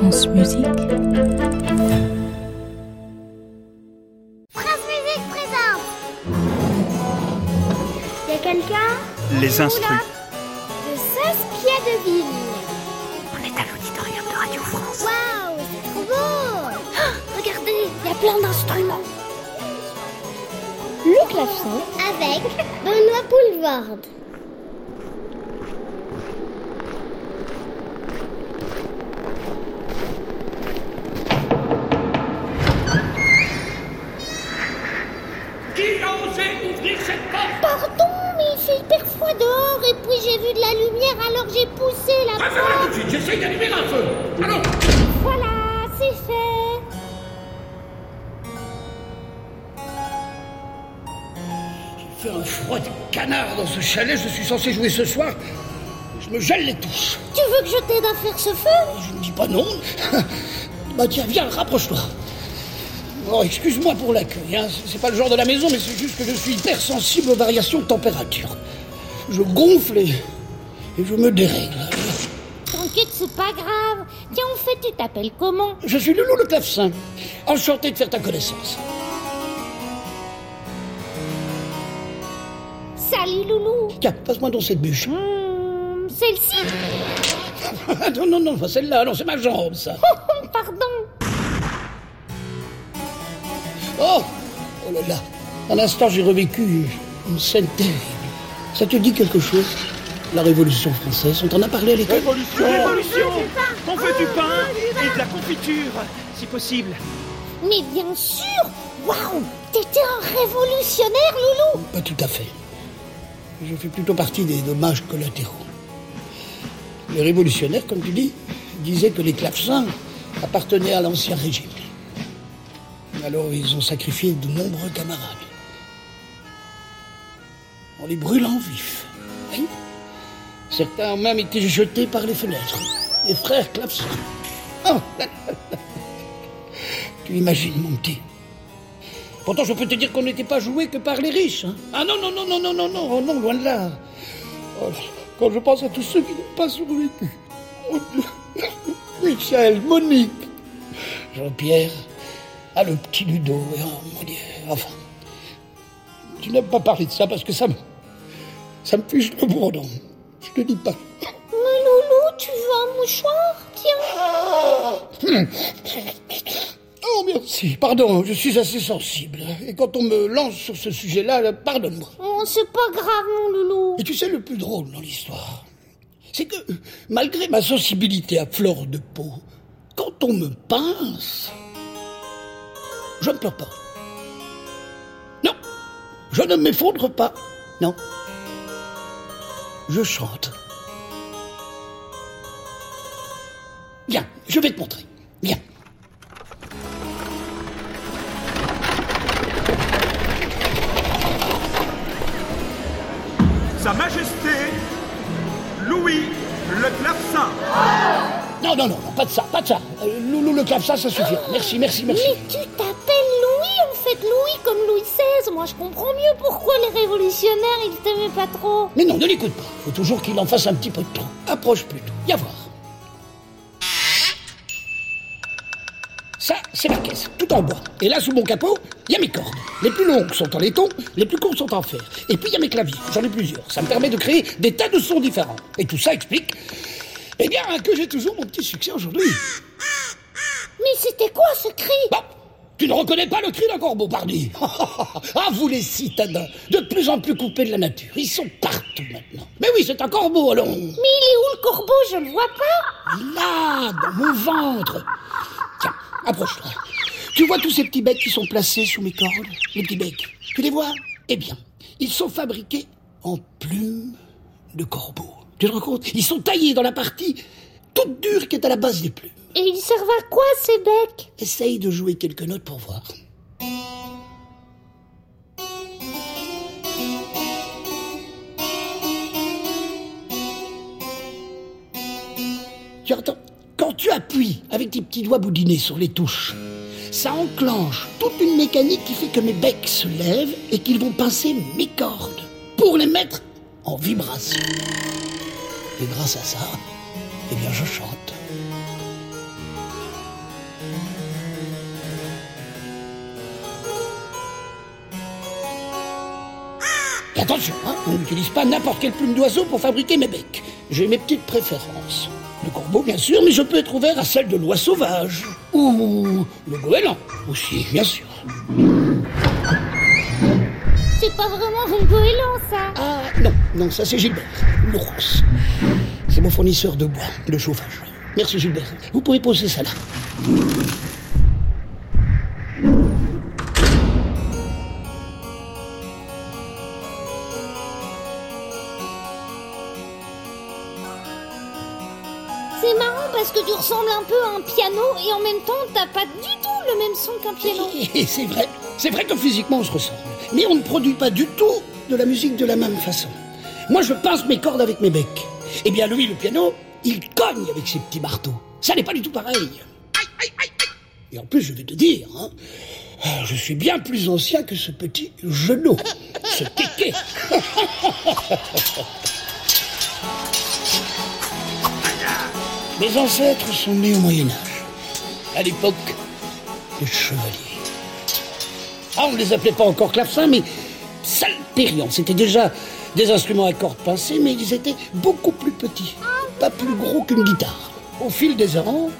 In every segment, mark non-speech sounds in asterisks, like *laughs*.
France Musique. France Musique présente Y'a quelqu'un? Les instruits. de 16 pieds de ville. On est à l'auditorium de Radio France. Waouh, c'est trop beau *gasps* Regardez, il y a plein d'instruments. Le clavecin avec Benoît Poulvard. Osé ouvrir cette porte Pardon, mais il fait hyper froid dehors et puis j'ai vu de la lumière alors j'ai poussé la Préférez tout porte. de suite, j'essaye d'allumer un feu. Allons Voilà, c'est fait. Il fait un froid de canard dans ce chalet, je suis censé jouer ce soir. Je me gèle les touches. Tu veux que je t'aide à faire ce feu? Je ne dis pas non. *laughs* bah tiens, viens, rapproche-toi. Oh, excuse-moi pour l'accueil, hein. c'est pas le genre de la maison, mais c'est juste que je suis hypersensible aux variations de température. Je gonfle et, et je me dérègle. T'inquiète, c'est pas grave. Tiens, en fait, tu t'appelles comment? Je suis Loulou le clavecin. Enchanté de faire ta connaissance. Salut, Loulou. Tiens, passe-moi donc cette bûche. Hmm, Celle-ci? *laughs* Non, non, non, pas celle-là, non, c'est ma jambe, ça. *laughs* Oh. Oh Oh là là À l'instant, j'ai revécu une scène terrible. Ça te dit quelque chose La Révolution française, on t'en a parlé à l'école? Révolution Révolution On veut du pain et de la confiture, si possible. Mais bien sûr Waouh T'étais un révolutionnaire, Loulou Pas tout à fait. Je fais plutôt partie des dommages collatéraux. Les révolutionnaires, comme tu dis, disaient que les clavecins appartenaient à l'ancien régime. Alors ils ont sacrifié de nombreux camarades. En les brûlant vifs. Oui. Certains ont même été jetés par les fenêtres. Les frères là, là. *laughs* Tu imagines, mon Pourtant, je peux te dire qu'on n'était pas joué que par les riches. hein. Ah non, non, non, non, non, non, non, oh non, loin de là. Oh, quand je pense à tous ceux qui n'ont pas survécu. *laughs* Michel, Monique, Jean-Pierre, ah, le petit Ludo, et, oh mon Dieu, enfin. Tu n'aimes pas parler de ça parce que ça me. Ça me fiche le bourdon. Je te dis pas. Mais Loulou, tu veux un mouchoir? Tiens. *coughs* Oh, merci. Pardon, je suis assez sensible. Et quand on me lance sur ce sujet-là, là, pardonne-moi. Oh, c'est pas grave, mon Loulou. Et tu sais le plus drôle dans l'histoire C'est que, malgré ma sensibilité à fleur de peau, quand on me pince, je ne pleure pas. Non, je ne m'effondre pas. Non. Je chante. Viens, je vais te montrer. Viens. Sa Majesté, Louis le clavecin. Non, non, non, pas de ça, pas de ça. Euh, Loulou le clavecin, ça suffira. Merci, merci, merci. Mais tu t'appelles Moi, je comprends mieux pourquoi les révolutionnaires, ils t'aimaient pas trop. Mais non, ne l'écoute pas. Faut toujours qu'il en fasse un petit peu de trop. Approche plutôt. Viens voir. Ça, c'est ma caisse, tout en bois. Et là, sous mon capot, il y a mes cordes. Les plus longues sont en laiton, les plus courtes sont en fer. Et puis, il y a mes claviers. J'en ai plusieurs. Ça me permet de créer des tas de sons différents. Et tout ça explique, eh bien, que j'ai toujours mon petit succès aujourd'hui. Mais c'était quoi ce cri? Bon, tu ne reconnais pas le cri d'un corbeau, pardi *laughs* Ah, vous les citadins, de plus en plus coupés de la nature. Ils sont partout maintenant. Mais oui, c'est un corbeau, allons. Mais il est où le corbeau? Je le vois pas. Là, dans mon ventre. Tiens, approche-toi. Tu vois tous ces petits becs qui sont placés sous mes cordes Les petits becs. Tu les vois? Eh bien, ils sont fabriqués en plumes de corbeau. Tu te rends compte? Ils sont taillés dans la partie toute dure qui est à la base des plumes. Et ils servent à quoi ces becs? Essaye de jouer quelques notes pour voir. Tu entends Quand tu appuies avec tes petits doigts boudinés sur les touches, ça enclenche toute une mécanique qui fait que mes becs se lèvent et qu'ils vont pincer mes cordes pour les mettre en vibration. Et grâce à ça, eh bien je chante. Et attention, hein, on n'utilise pas n'importe quelle plume d'oiseau pour fabriquer mes becs. J'ai mes petites préférences. Le corbeau, bien sûr, mais je peux être ouvert à celle de l'oie sauvage. Ou le goéland, aussi, bien sûr. C'est pas vraiment un goéland, ça Ah non, non, ça c'est Gilbert, l'ours. C'est mon fournisseur de bois, de chauffage. Merci Gilbert. Vous pouvez poser ça là. C'est marrant parce que tu ressembles un peu à un piano et en même temps, t'as pas du tout le même son qu'un piano. *laughs* Et c'est vrai, c'est vrai que physiquement on se ressemble. Mais on ne produit pas du tout de la musique de la même façon. Moi je pince mes cordes avec mes becs. Eh bien lui, le piano, il cogne avec ses petits marteaux. Ça n'est pas du tout pareil. Et en plus, je vais te dire, hein, je suis bien plus ancien que ce petit genou, *laughs* ce kéké. Mes ancêtres sont nés au Moyen Âge, à l'époque des chevaliers. Ah, on ne les appelait pas encore clavecins, mais salpérions. C'était déjà des instruments à cordes pincées, mais ils étaient beaucoup plus petits, pas plus gros qu'une guitare. Au fil des ans,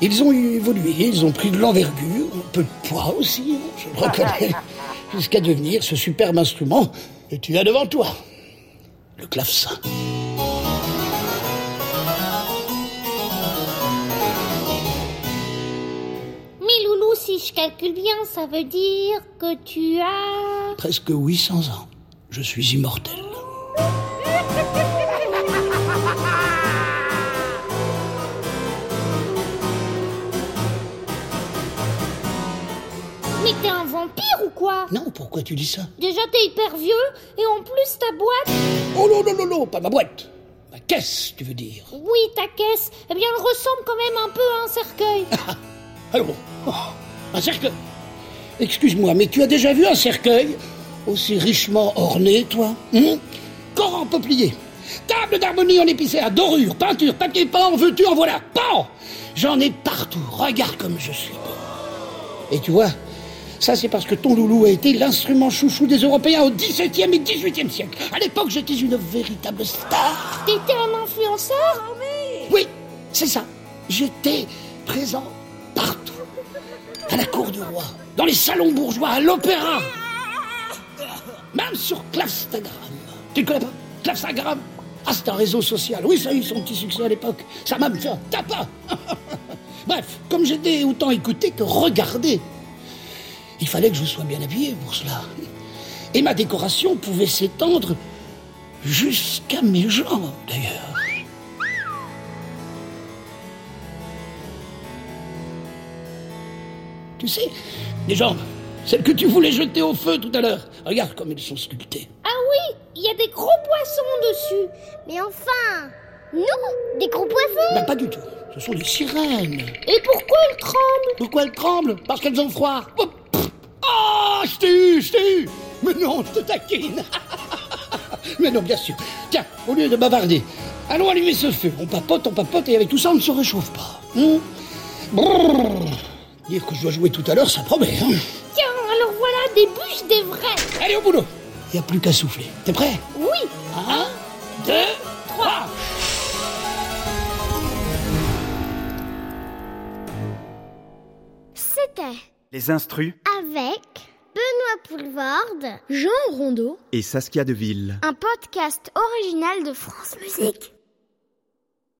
ils ont évolué, ils ont pris de l'envergure, un peu de poids aussi, hein, je le reconnais, *laughs* jusqu'à devenir ce superbe instrument que tu as devant toi, le clavecin. Mais Loulou, si je calcule bien, ça veut dire que tu as... Presque 800 ans. Je suis immortel. Mais t'es un vampire ou quoi Non, pourquoi tu dis ça Déjà, t'es hyper vieux et en plus, ta boîte... Oh non, non, non, non, pas ma boîte. Ma caisse, tu veux dire. Oui, ta caisse, eh bien, elle ressemble quand même un peu à un cercueil. *laughs* Alors, oh, un cercueil. Excuse-moi, mais tu as déjà vu un cercueil? Aussi richement orné, toi hein Corps en peuplier, table d'harmonie en épicéa, dorure, peinture, papier peint, en veux-tu, en voilà, pan J'en ai partout, regarde comme je suis beau. Et tu vois, ça c'est parce que ton loulou a été l'instrument chouchou des Européens au XVIIe et XVIIIe siècle. À l'époque, j'étais une véritable star. T'étais un influenceur Oui, c'est ça. J'étais présent partout. À la cour du roi, dans les salons bourgeois, à l'opéra. Même sur Clastagram. Tu connais pas Clastagram Ah, c'est un réseau social. Oui, ça a eu son petit succès à l'époque. Ça m'a fait un tapas. *laughs* Bref, comme j'étais autant écouté que regardé, il fallait que je sois bien habillé pour cela. Et ma décoration pouvait s'étendre jusqu'à mes jambes, d'ailleurs. Tu sais, les jambes, celles que tu voulais jeter au feu tout à l'heure. Regarde comme elles sont sculptées. Ah oui, il y a des gros poissons dessus. Mais enfin Non Des gros poissons Ben, pas du tout. Ce sont des sirènes. Et pourquoi elles tremblent? Pourquoi elles tremblent? Parce qu'elles ont froid. Oh. Ah, je t'ai eu, je t'ai eu. Mais non, je te taquine. *laughs* Mais non, bien sûr. Tiens, au lieu de bavarder, allons allumer ce feu. On papote, on papote, et avec tout ça, on ne se réchauffe pas. Brrr. Dire que je dois jouer tout à l'heure, ça promet. Hein Tiens, des bûches des vrais. Allez, au boulot. Il n'y a plus qu'à souffler. T'es prêt? Oui. Un, deux, trois. C'était Les instrus avec Benoît Poulvorde, Jean Rondeau, et Saskia Deville. un podcast original de France Musique.